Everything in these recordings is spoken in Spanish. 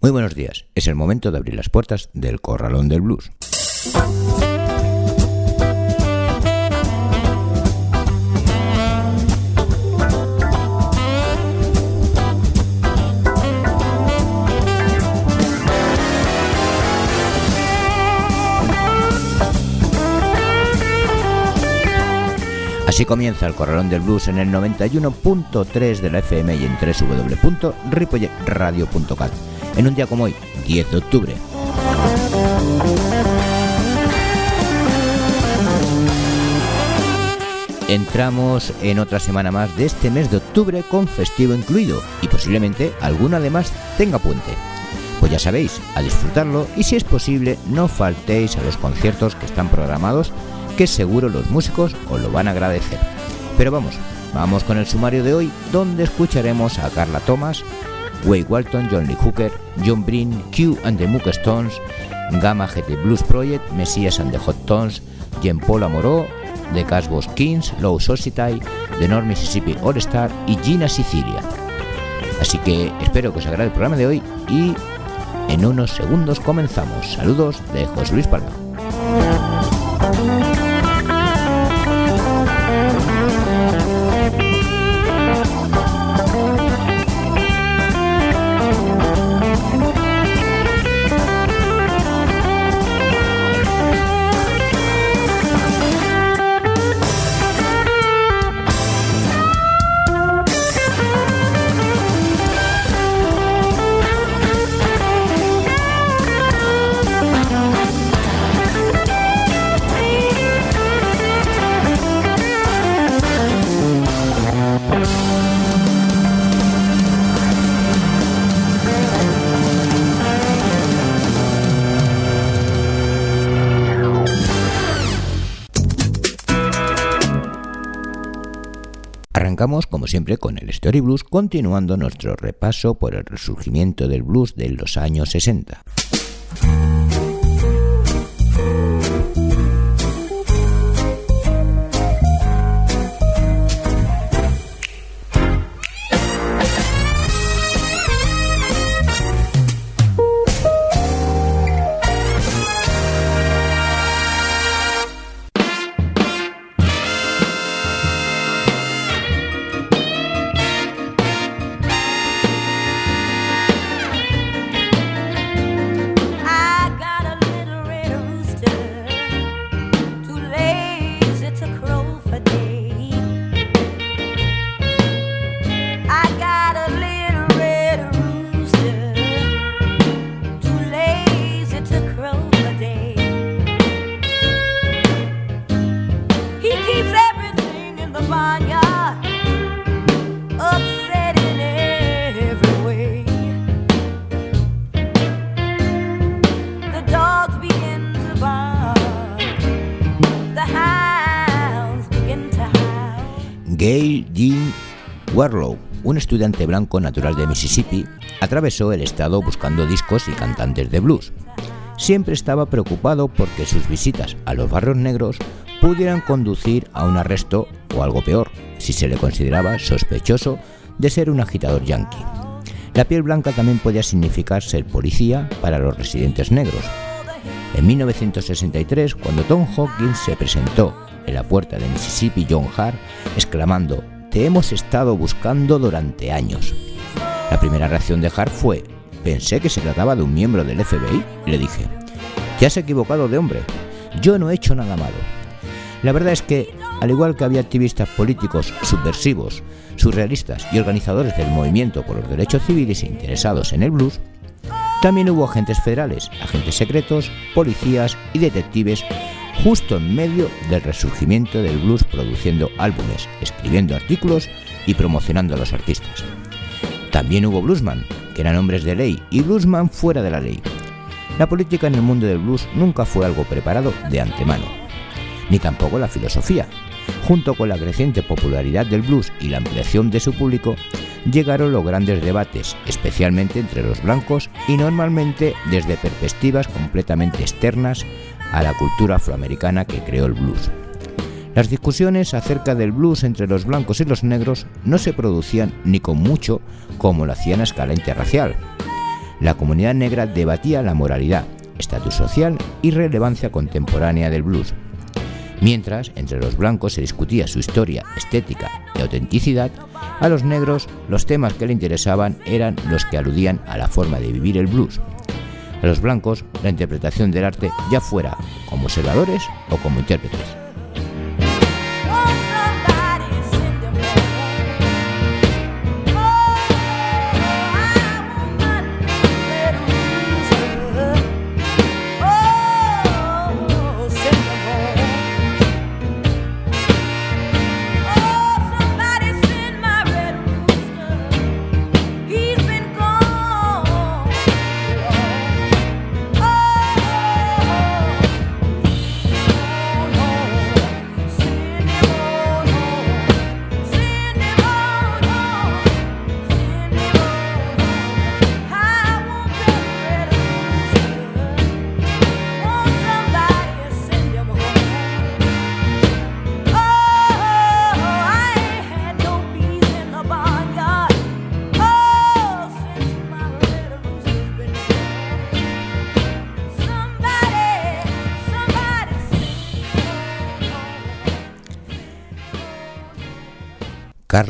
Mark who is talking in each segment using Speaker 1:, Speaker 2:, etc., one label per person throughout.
Speaker 1: Muy buenos días, es el momento de abrir las puertas del Corralón del Blues. Así comienza el Corralón del Blues en el 91.3 de la FM y en www.ripolletradio.cat en un día como hoy, 10 de octubre. Entramos en otra semana más de este mes de octubre con festivo incluido y posiblemente alguno además tenga puente. Pues ya sabéis, a disfrutarlo y si es posible no faltéis a los conciertos que están programados que seguro los músicos os lo van a agradecer. Pero vamos, vamos con el sumario de hoy donde escucharemos a Carla Thomas, Wade Walton, John Lee Hooker, John Breen, Q and the Mook Stones, Gamma GT Blues Project, Messias and the Hot Tones, Jean Paul Amoró, The Casbos Kings, Low Society, The North Mississippi All Star y Gina Sicilia. Así que espero que os agrade el programa de hoy y en unos segundos comenzamos. Saludos de José Luis Palma. Como siempre, con el Story Blues, continuando nuestro repaso por el resurgimiento del blues de los años 60. Warlow, un estudiante blanco natural de Mississippi, atravesó el estado buscando discos y cantantes de blues. Siempre estaba preocupado porque sus visitas a los barrios negros pudieran conducir a un arresto o algo peor, si se le consideraba sospechoso de ser un agitador yankee. La piel blanca también podía significar ser policía para los residentes negros. En 1963, cuando Tom Hawkins se presentó en la puerta de Mississippi John Hart, exclamando, Te hemos estado buscando durante años. La primera reacción de Hart fue, pensé que se trataba de un miembro del FBI, le dije, Te has equivocado de hombre, yo no he hecho nada malo. La verdad es que, al igual que había activistas políticos subversivos, surrealistas y organizadores del movimiento por los derechos civiles interesados en el blues, también hubo agentes federales, agentes secretos, policías y detectives justo en medio del resurgimiento del blues produciendo álbumes, escribiendo artículos y promocionando a los artistas. También hubo bluesman, que eran hombres de ley, y bluesman fuera de la ley. La política en el mundo del blues nunca fue algo preparado de antemano, ni tampoco la filosofía. Junto con la creciente popularidad del blues y la ampliación de su público, llegaron los grandes debates, especialmente entre los blancos y normalmente desde perspectivas completamente externas a la cultura afroamericana que creó el blues. Las discusiones acerca del blues entre los blancos y los negros no se producían ni con mucho como lo hacían a escala interracial. La comunidad negra debatía la moralidad, estatus social y relevancia contemporánea del blues, Mientras, entre los blancos se discutía su historia, estética y autenticidad, a los negros los temas que le interesaban eran los que aludían a la forma de vivir el blues. A los blancos, la interpretación del arte ya fuera como observadores o como intérpretes.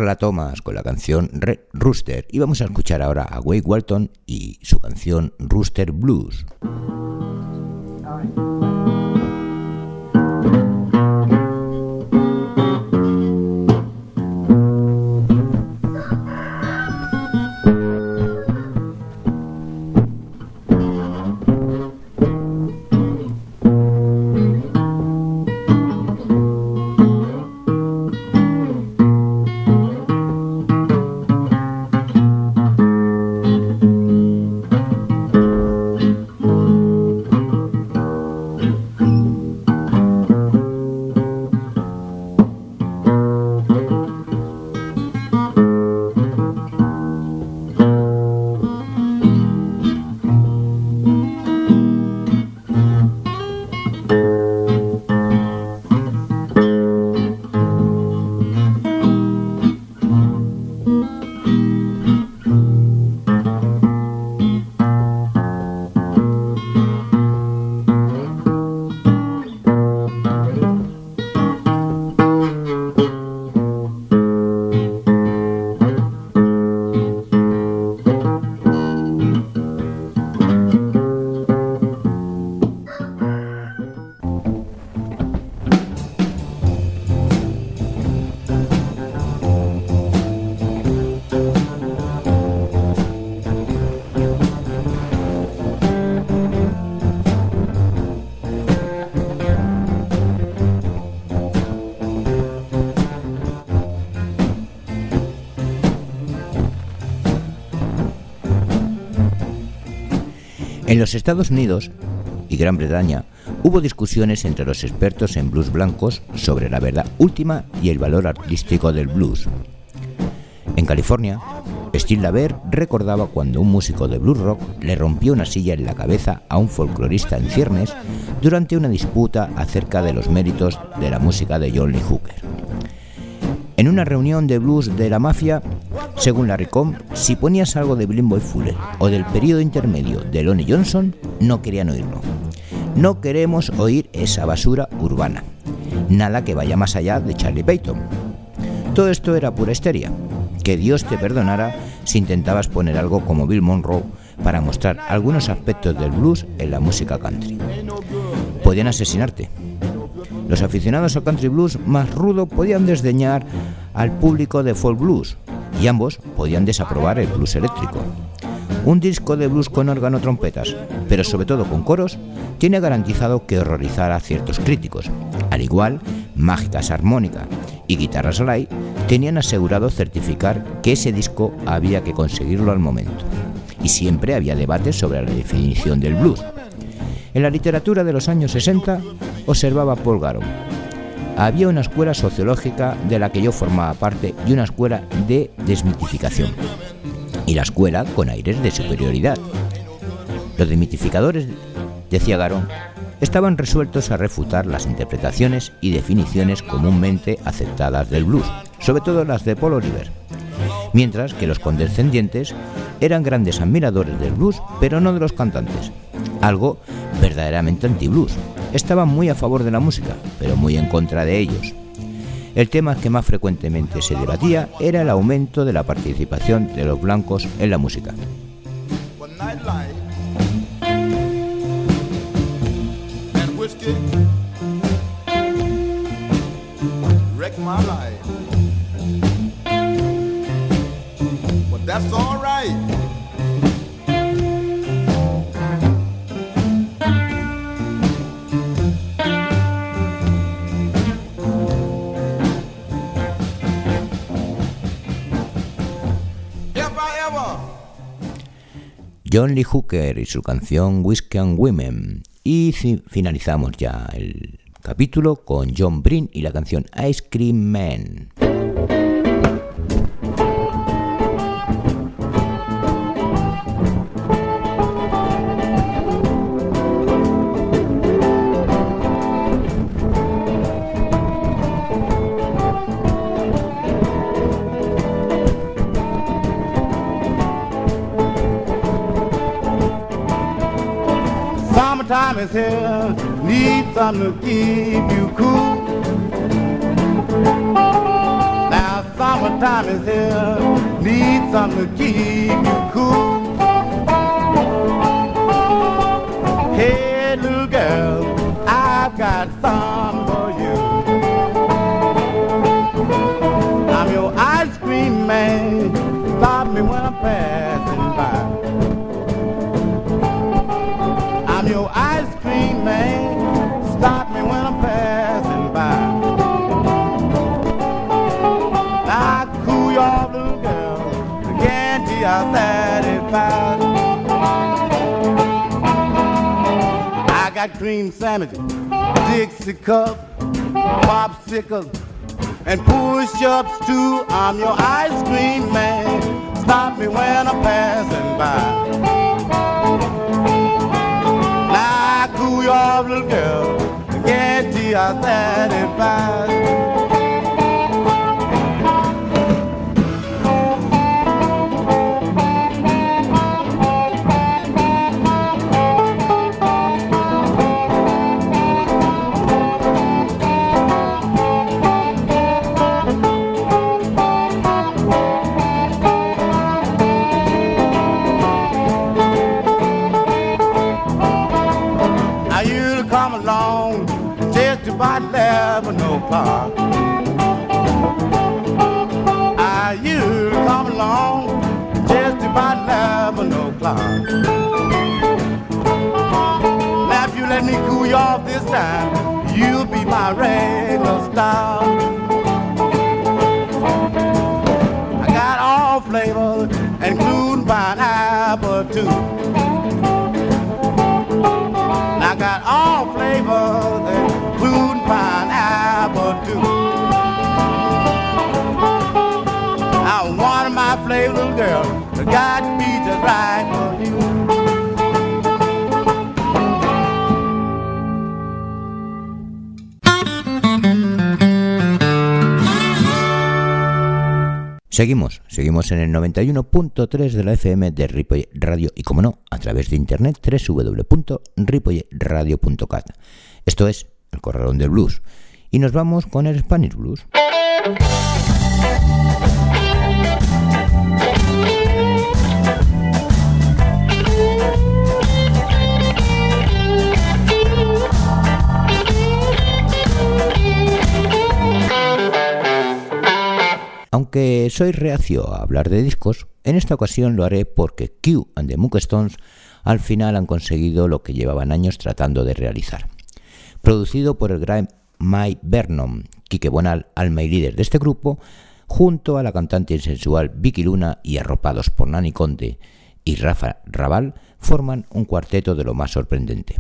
Speaker 1: Carla Thomas con la canción Rooster y vamos a escuchar ahora a Wade Walton y su canción Rooster Blues. En los Estados Unidos y Gran Bretaña hubo discusiones entre los expertos en blues blancos sobre la verdad última y el valor artístico del blues. En California, Steve Laver recordaba cuando un músico de blues rock le rompió una silla en la cabeza a un folclorista en ciernes durante una disputa acerca de los méritos de la música de John Lee Hooker. En una reunión de blues de la mafia, según la RICOM, si ponías algo de Blind Fuller o del periodo intermedio de Lonnie Johnson, no querían oírlo. No queremos oír esa basura urbana. Nada que vaya más allá de Charlie Payton. Todo esto era pura histeria. Que Dios te perdonara si intentabas poner algo como Bill Monroe para mostrar algunos aspectos del blues en la música country. Podían asesinarte. Los aficionados al country blues más rudo podían desdeñar al público de folk blues, y ambos podían desaprobar el blues eléctrico. Un disco de blues con órgano trompetas, pero sobre todo con coros, tiene garantizado que horrorizara a ciertos críticos. Al igual, Mágicas Armónica y Guitarras Live tenían asegurado certificar que ese disco había que conseguirlo al momento. Y siempre había debates sobre la definición del blues. En la literatura de los años 60 observaba Paul Garon, había una escuela sociológica de la que yo formaba parte y una escuela de desmitificación. Y la escuela con aires de superioridad. Los desmitificadores, decía Garón, estaban resueltos a refutar las interpretaciones y definiciones comúnmente aceptadas del blues, sobre todo las de Paul Oliver, mientras que los condescendientes eran grandes admiradores del blues, pero no de los cantantes, algo verdaderamente anti-blues. Estaban muy a favor de la música, pero muy en contra de ellos. El tema que más frecuentemente se debatía era el aumento de la participación de los blancos en la música. John Lee Hooker y su canción Whiskey and Women. Y finalizamos ya el capítulo con John Brin y la canción Ice Cream Man. Is here, need something to keep you cool. Now summertime is here, need something to keep you cream sandwiches, Dixie cup, popsicles, and push-ups too. I'm your ice cream man. Stop me when I'm passing by. Now, cool your little girl, get you satisfied. My regular star. I got all flavors, including pineapple too. And I got all flavors including pineapple too. I want my flavor girl, but to be just right Seguimos, seguimos en el 91.3 de la FM de Ripoll Radio y como no, a través de internet www.ripollradio.cat. Esto es el corralón del blues. Y nos vamos con el Spanish Blues. Aunque soy reacio a hablar de discos, en esta ocasión lo haré porque Q and the Moonstones al final han conseguido lo que llevaban años tratando de realizar producido por el gran Mike Vernon, Quique Bonal, alma y líder de este grupo, junto a la cantante sensual Vicky Luna y arropados por Nani Conte y Rafa Raval, forman un cuarteto de lo más sorprendente.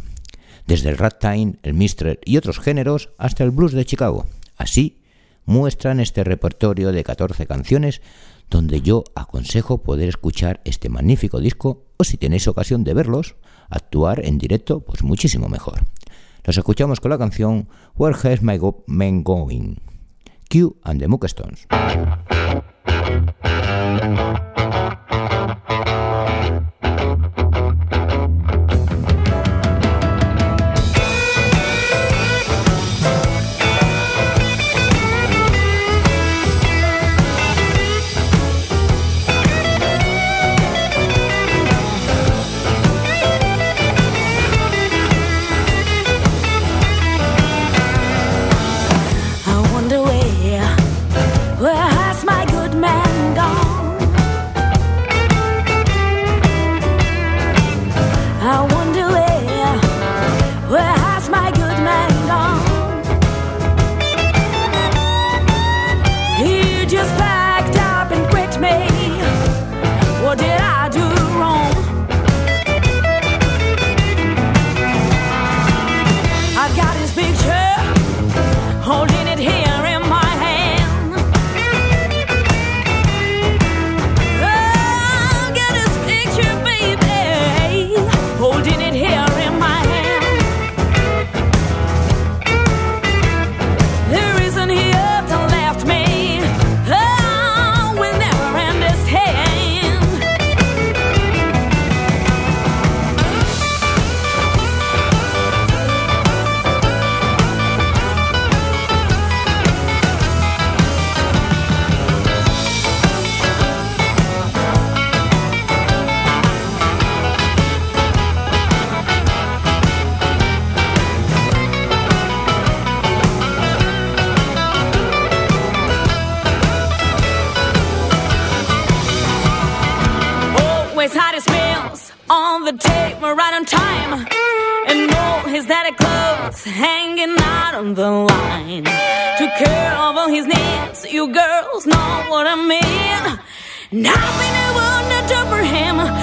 Speaker 1: Desde el ragtime, el mister y otros géneros hasta el blues de Chicago. Así muestran este repertorio de 14 canciones donde yo aconsejo poder escuchar este magnífico disco o si tenéis ocasión de verlos, actuar en directo, pues muchísimo mejor.
Speaker 2: Los escuchamos con la canción Where Has My Man Going? Q and the Mookstones. is that a clothes hanging out on the line. To care over his needs, you girls know what I mean. Nothing I wanna do for him.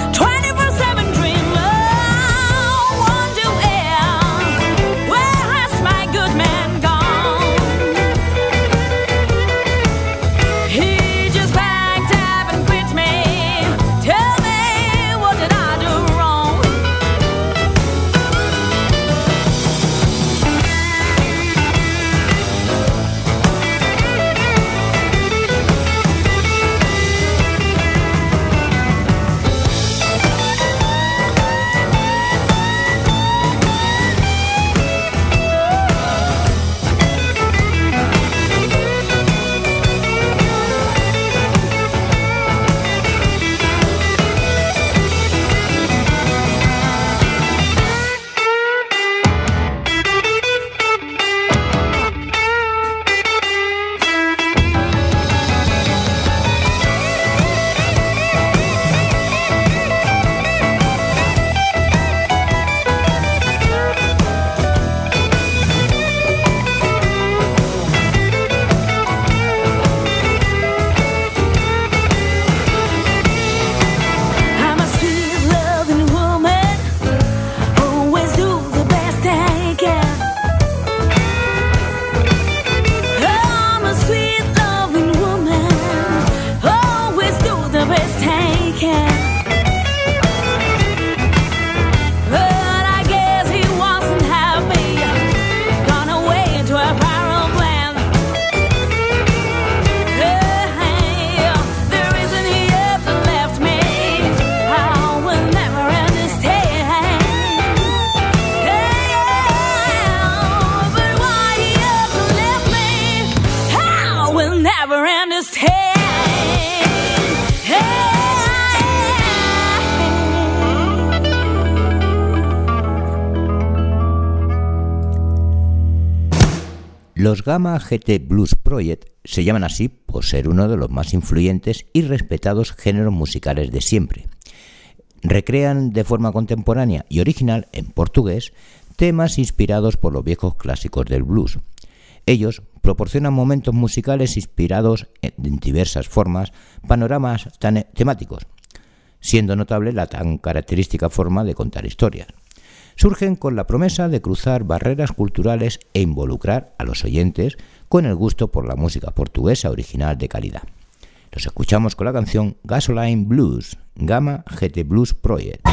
Speaker 2: Gamma GT Blues Project se llaman así por ser uno de los más influyentes y respetados géneros musicales de siempre. Recrean de forma contemporánea y original en portugués temas inspirados por los viejos clásicos del blues. Ellos proporcionan momentos musicales inspirados en diversas formas, panoramas tan temáticos, siendo notable la tan característica forma de contar historias surgen con la promesa de cruzar barreras culturales e involucrar a los oyentes con el gusto por la música portuguesa original de calidad. Los escuchamos con la canción Gasoline Blues, Gamma GT Blues Project.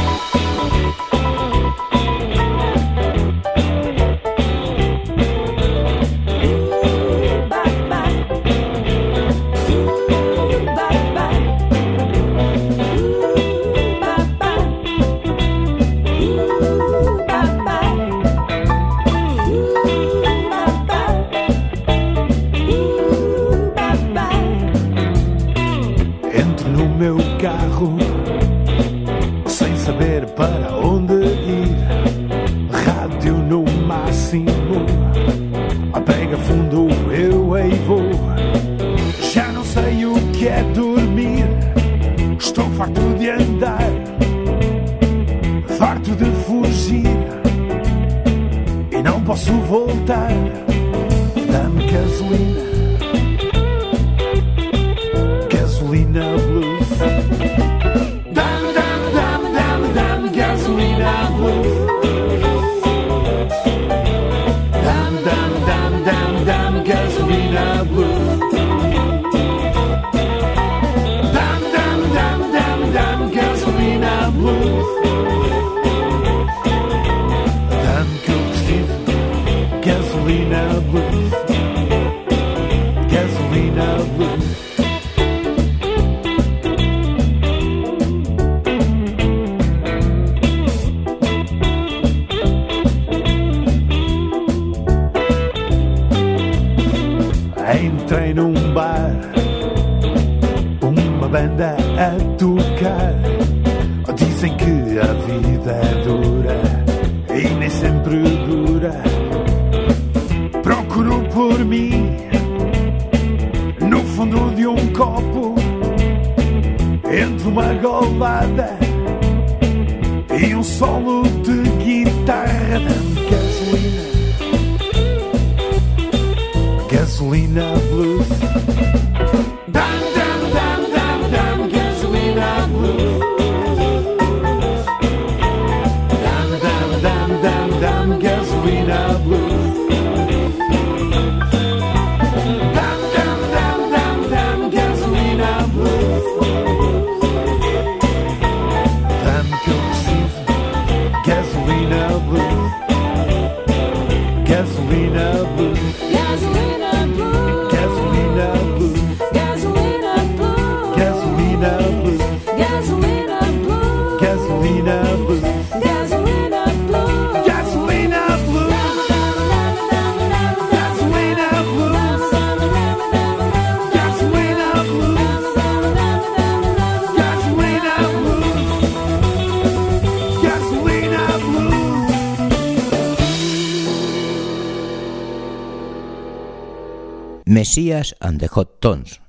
Speaker 1: Mesías and the Hot Tones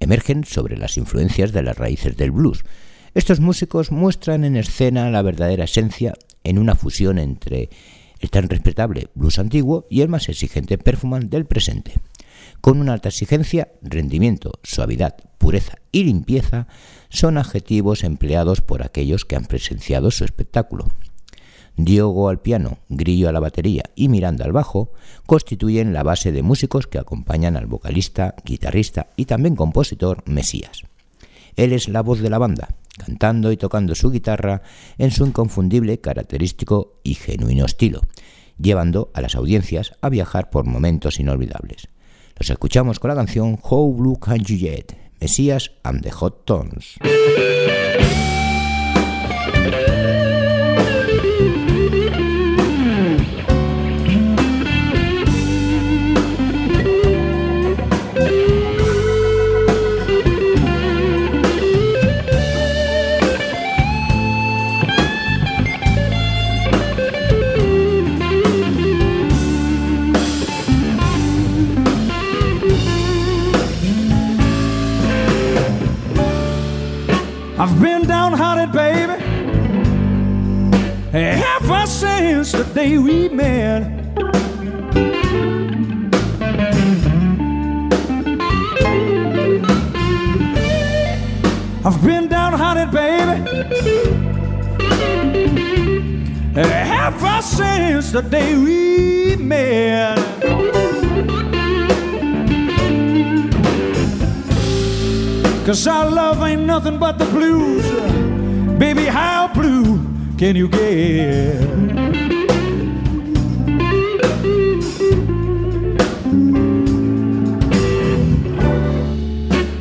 Speaker 1: emergen sobre las influencias de las raíces del blues. Estos músicos muestran en escena la verdadera esencia en una fusión entre el tan respetable blues antiguo y el más exigente performance del presente. Con una alta exigencia, rendimiento, suavidad, pureza y limpieza son adjetivos empleados por aquellos que han presenciado su espectáculo. Diogo al piano, Grillo a la batería y Miranda al bajo constituyen la base de músicos que acompañan al vocalista, guitarrista y también compositor Mesías. Él es la voz de la banda, cantando y tocando su guitarra en su inconfundible, característico y genuino estilo, llevando a las audiencias a viajar por momentos inolvidables. Los escuchamos con la canción How Blue Can You Mesías and the Hot Tones.
Speaker 3: I've been downhearted, baby, ever since the day we met. I've been downhearted, baby, ever since the day we met. Cause our love ain't nothing but the blues. Baby, how blue can you get?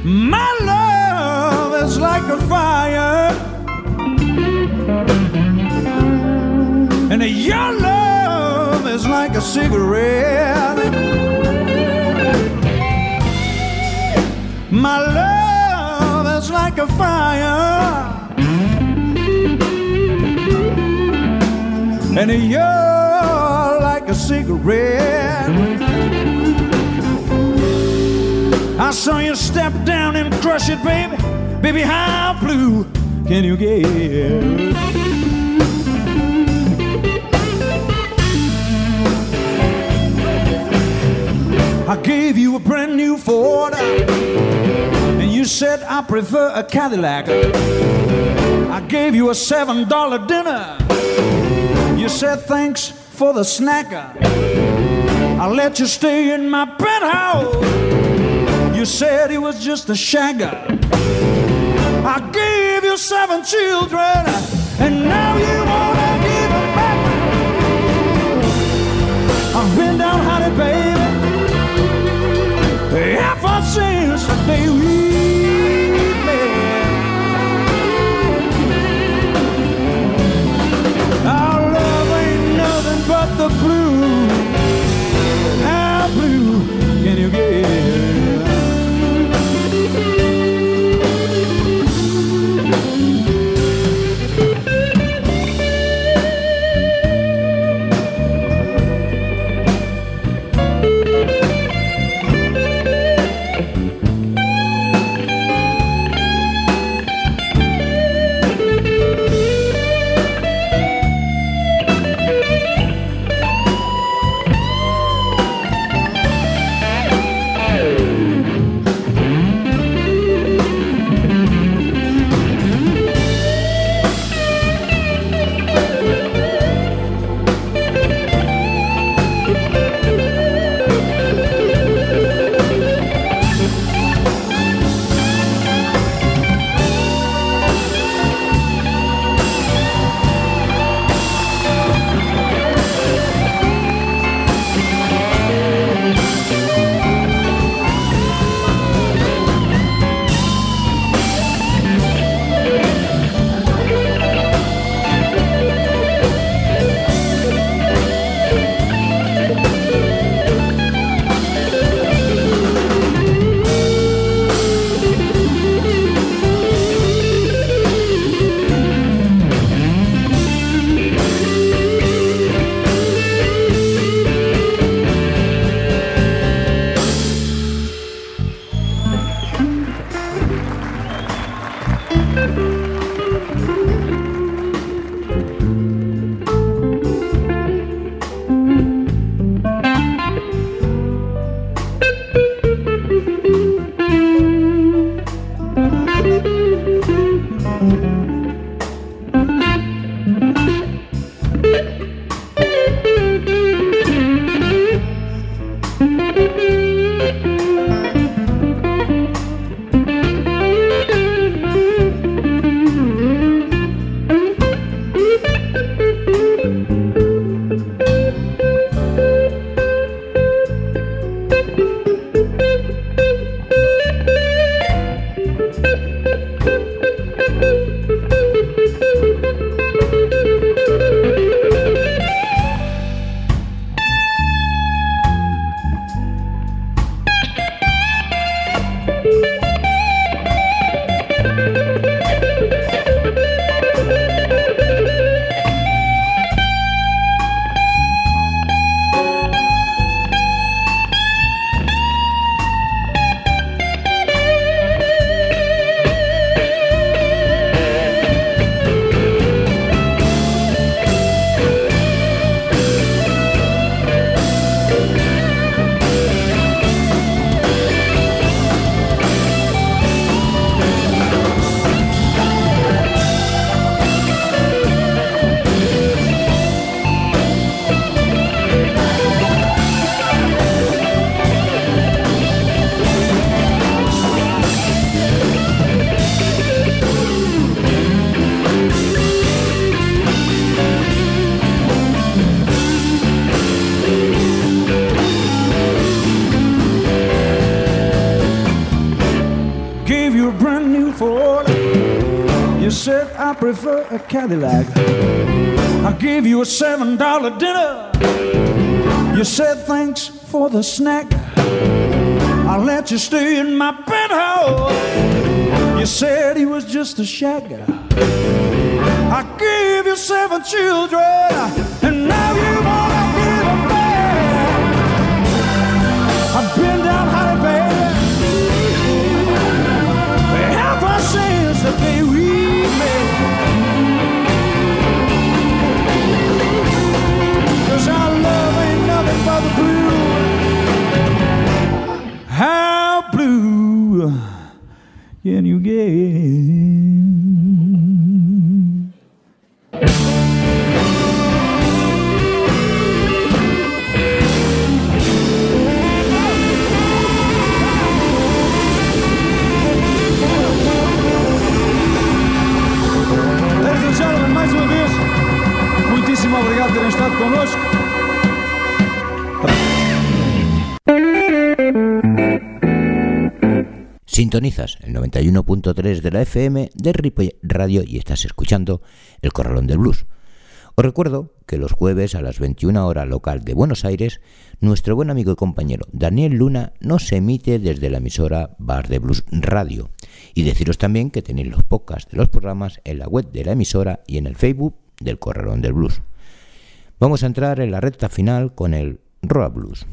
Speaker 3: My love is like a fire, and your love is like a cigarette. My love a fire. And you're like a cigarette. I saw you step down and crush it, baby. Baby, how blue can you get? I gave you a brand new Ford, and you said I prefer a Cadillac. I gave you a seven dollar dinner. You said thanks for the snacker. I let you stay in my penthouse. You said it was just a shagger. I gave you seven children, and now you wanna give them back. I've been downhearted, baby, ever since Cadillac. I gave you a seven dollar dinner. You said thanks for the snack. I let you stay in my penthouse. You said he was just a shagger. I gave you seven children, connosco.
Speaker 1: Sintonizas el 91.3 de la FM de Ripollet Radio y estás escuchando El Corralón del Blues. Os recuerdo que los jueves a las 21 horas local de Buenos Aires, nuestro buen amigo y compañero Daniel Luna nos emite desde la emisora Bar de Blues Radio. Y deciros también que tenéis los podcasts de los programas en la web de la emisora y en el Facebook del Corralón del Blues. Vamos a entrar en la recta final con el Roa Blues.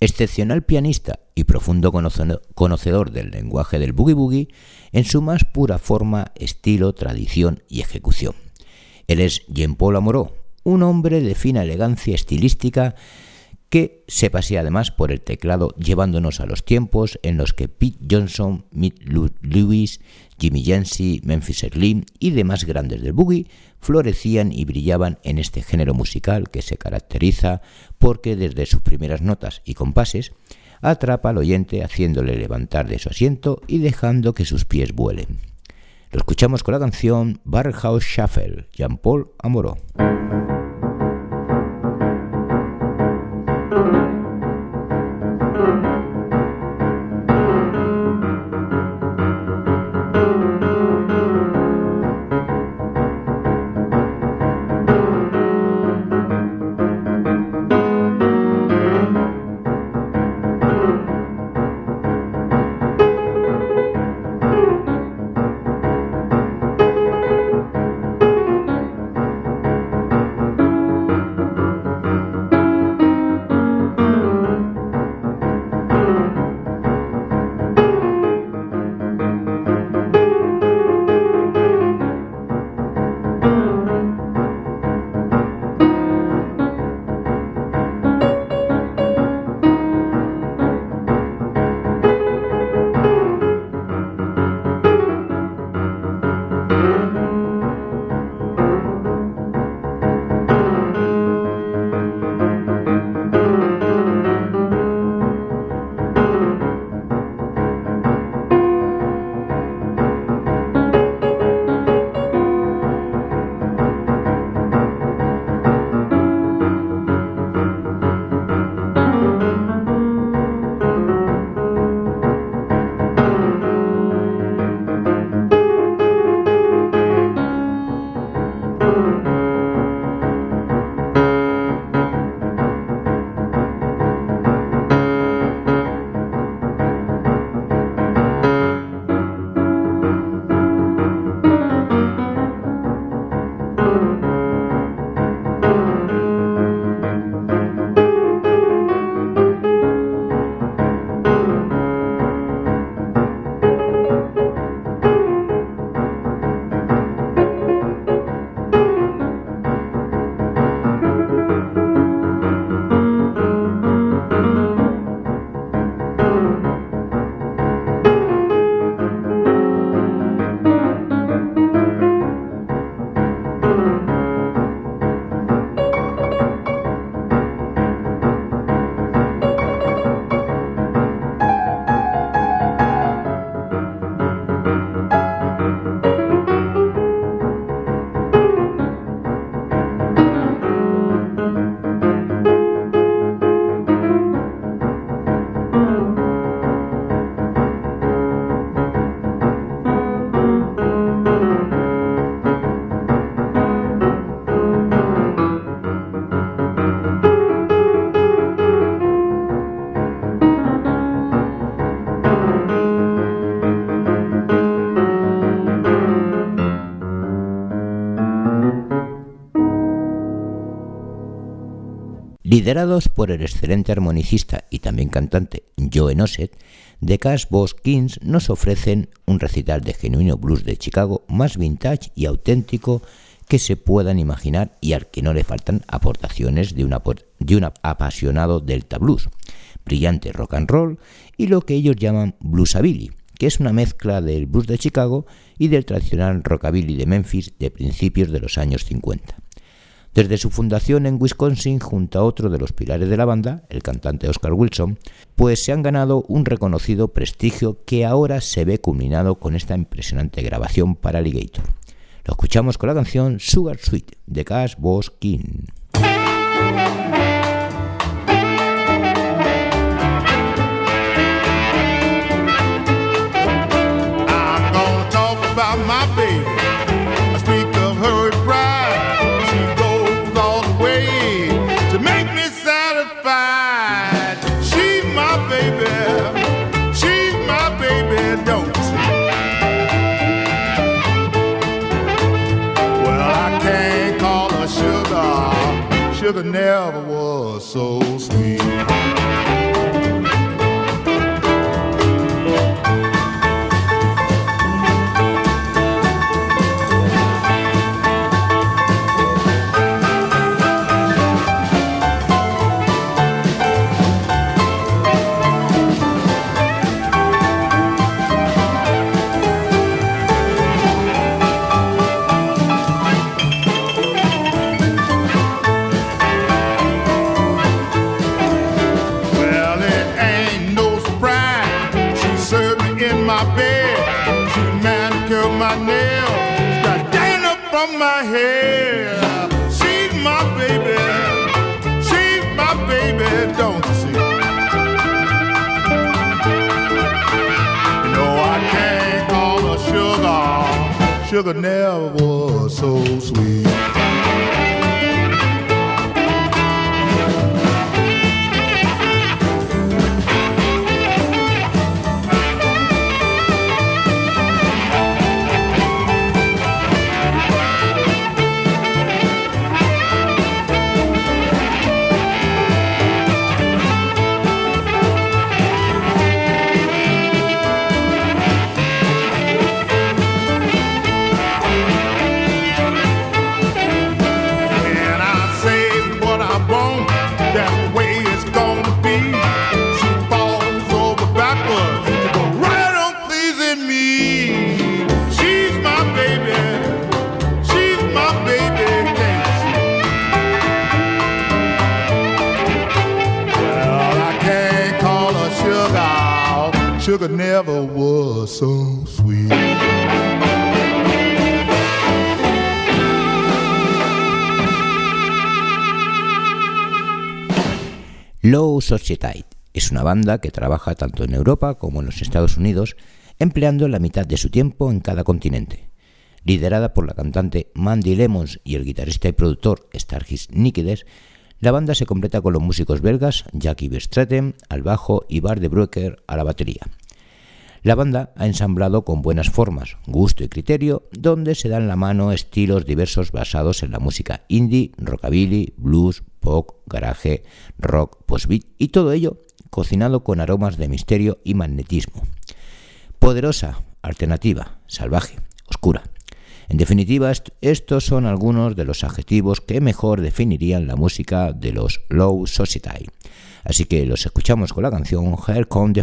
Speaker 1: Excepcional pianista y profundo conoce- conocedor del lenguaje del boogie boogie en su más pura forma, estilo, tradición y ejecución. Él es Jean-Paul Amoró, un hombre de fina elegancia estilística que se pasea además por el teclado llevándonos a los tiempos en los que Pete Johnson, Lu- Lewis, Jimmy Yancey, Memphis Slim y demás grandes del boogie florecían y brillaban en este género musical que se caracteriza porque desde sus primeras notas y compases atrapa al oyente haciéndole levantar de su asiento y dejando que sus pies vuelen. Lo escuchamos con la canción Barhouse Shuffle, Jean-Paul Amoró. Liderados por el excelente armonicista y también cantante Joe Nosset, The Cash Boss Kings nos ofrecen un recital de genuino blues de Chicago más vintage y auténtico que se puedan imaginar y al que no le faltan aportaciones de, de un apasionado delta blues, brillante rock and roll y lo que ellos llaman bluesabilly, que es una mezcla del blues de Chicago y del tradicional rockabilly de Memphis de principios de los años 50. Desde su fundación en Wisconsin, junto a otro de los pilares de la banda, el cantante Oscar Wilson, pues se han ganado un reconocido prestigio que ahora se ve culminado con esta impresionante grabación para Alligator. Lo escuchamos con la canción Sugar Sweet de Cash Boss King.
Speaker 4: Never was so from my hair. She's my baby. She's my baby, don't you see? No, I can't call her sugar. Sugar never was so sweet.
Speaker 1: Low Society es una banda que trabaja tanto en Europa como en los Estados Unidos, empleando la mitad de su tiempo en cada continente. Liderada por la cantante Mandy Lemons y el guitarrista y productor Stargis Nikides, la banda se completa con los músicos belgas Jackie Verstraeten al bajo y Bar de Bruecker a la batería. La banda ha ensamblado con buenas formas, gusto y criterio, donde se dan la mano estilos diversos basados en la música indie, rockabilly, blues, pop, garage, rock, post-beat y todo ello cocinado con aromas de misterio y magnetismo. Poderosa, alternativa, salvaje, oscura. En definitiva, est- estos son algunos de los adjetivos que mejor definirían la música de los Low Society. Así que los escuchamos con la canción Here Come the.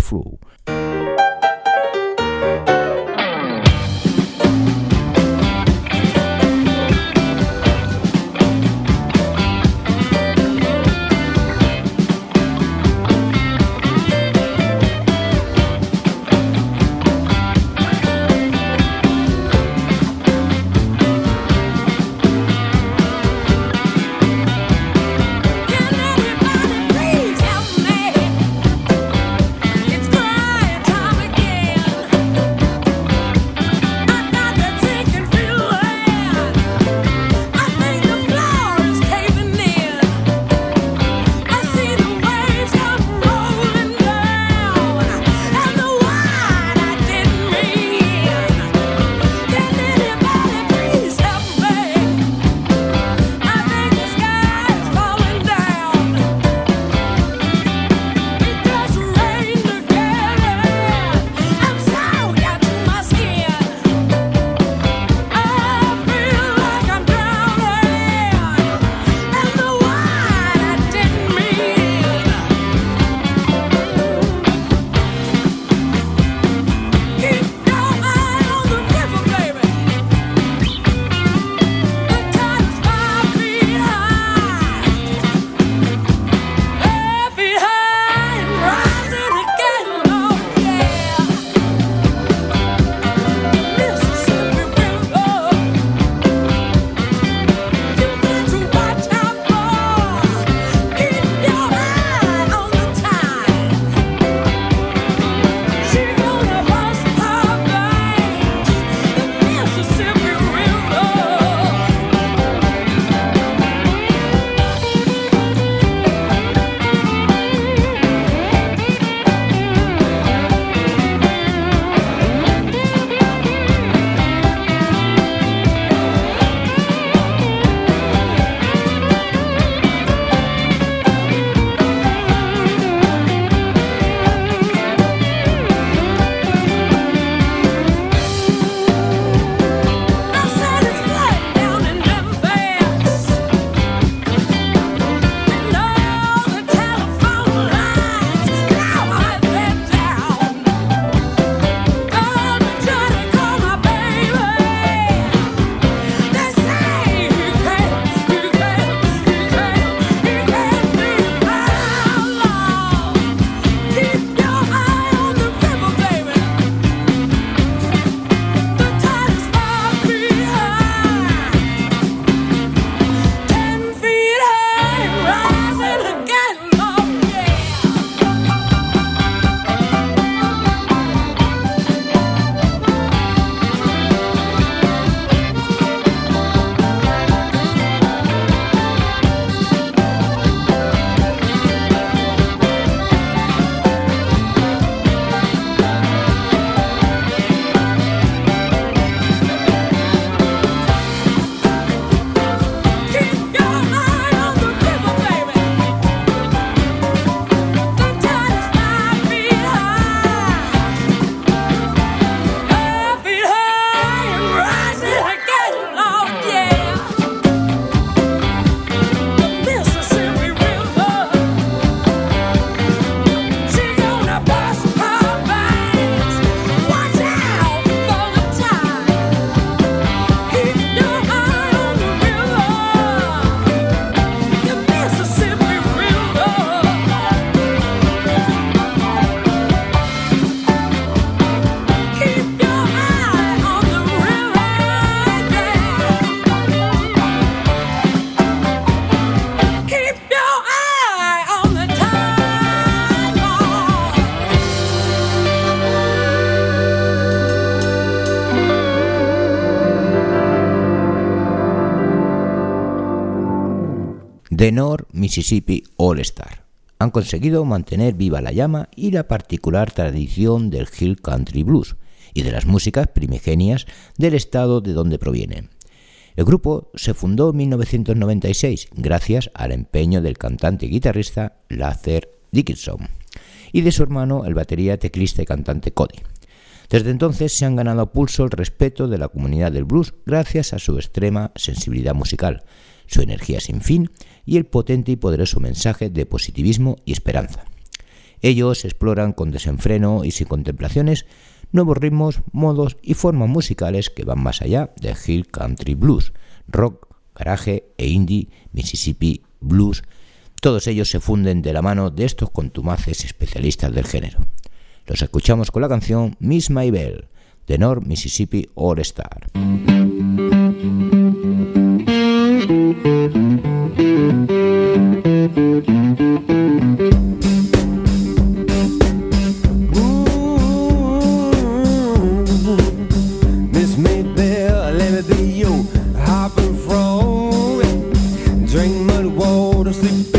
Speaker 1: The North Mississippi All Star. Han conseguido mantener viva la llama y la particular tradición del Hill Country Blues y de las músicas primigenias del estado de donde provienen. El grupo se fundó en 1996 gracias al empeño del cantante y guitarrista Luther Dickinson y de su hermano, el batería, teclista y cantante Cody. Desde entonces se han ganado pulso el respeto de la comunidad del blues gracias a su extrema sensibilidad musical, su energía sin fin y el potente y poderoso mensaje de positivismo y esperanza. Ellos exploran con desenfreno y sin contemplaciones nuevos ritmos, modos y formas musicales que van más allá de Hill Country Blues, rock, garaje e indie, Mississippi Blues. Todos ellos se funden de la mano de estos contumaces especialistas del género. Los escuchamos con la canción Miss My Bell, de North Mississippi All Star.
Speaker 5: Drink muddy water, sleep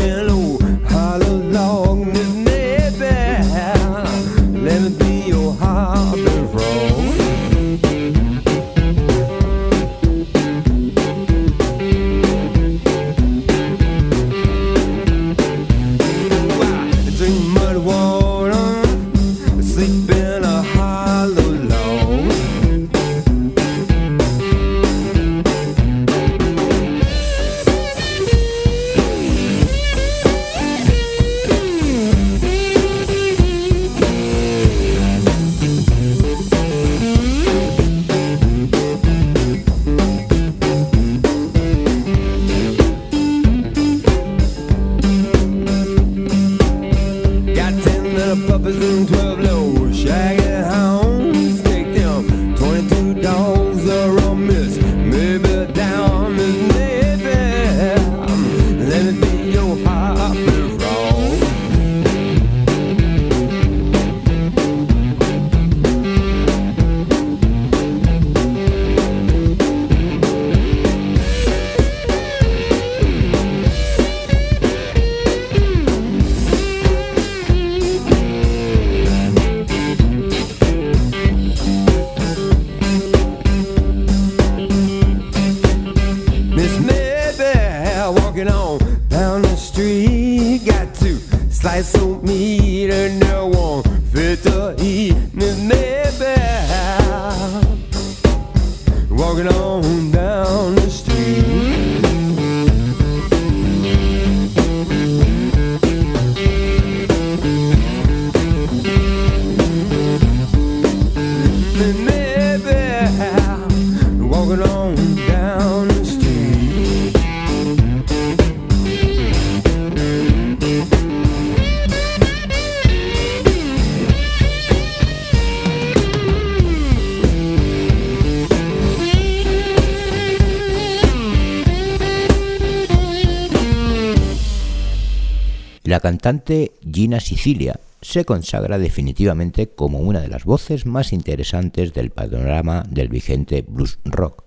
Speaker 1: cantante Gina Sicilia se consagra definitivamente como una de las voces más interesantes del panorama del vigente blues rock.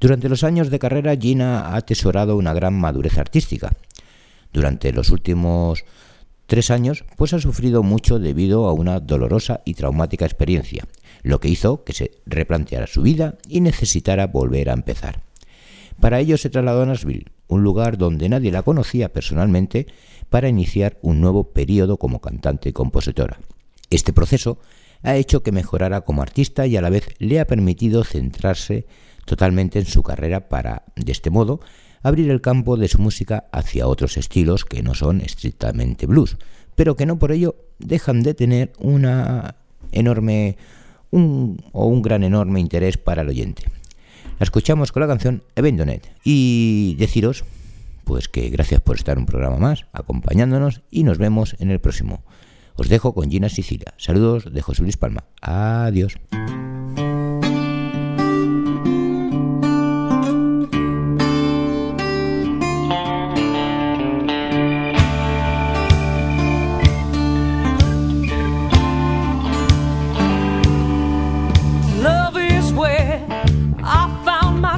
Speaker 1: Durante los años de carrera, Gina ha atesorado una gran madurez artística. Durante los últimos tres años, pues ha sufrido mucho debido a una dolorosa y traumática experiencia, lo que hizo que se replanteara su vida y necesitara volver a empezar. Para ello se trasladó a Nashville, un lugar donde nadie la conocía personalmente, para iniciar un nuevo periodo como cantante y compositora. Este proceso ha hecho que mejorara como artista y a la vez le ha permitido centrarse totalmente en su carrera para, de este modo, abrir el campo de su música hacia otros estilos que no son estrictamente blues, pero que no por ello dejan de tener una enorme un, o un gran enorme interés para el oyente. La escuchamos con la canción Evendonet y deciros pues que gracias por estar un programa más acompañándonos y nos vemos en el próximo. Os dejo con Gina Sicilia. Saludos de José Luis Palma. Adiós.
Speaker 2: Love is I found my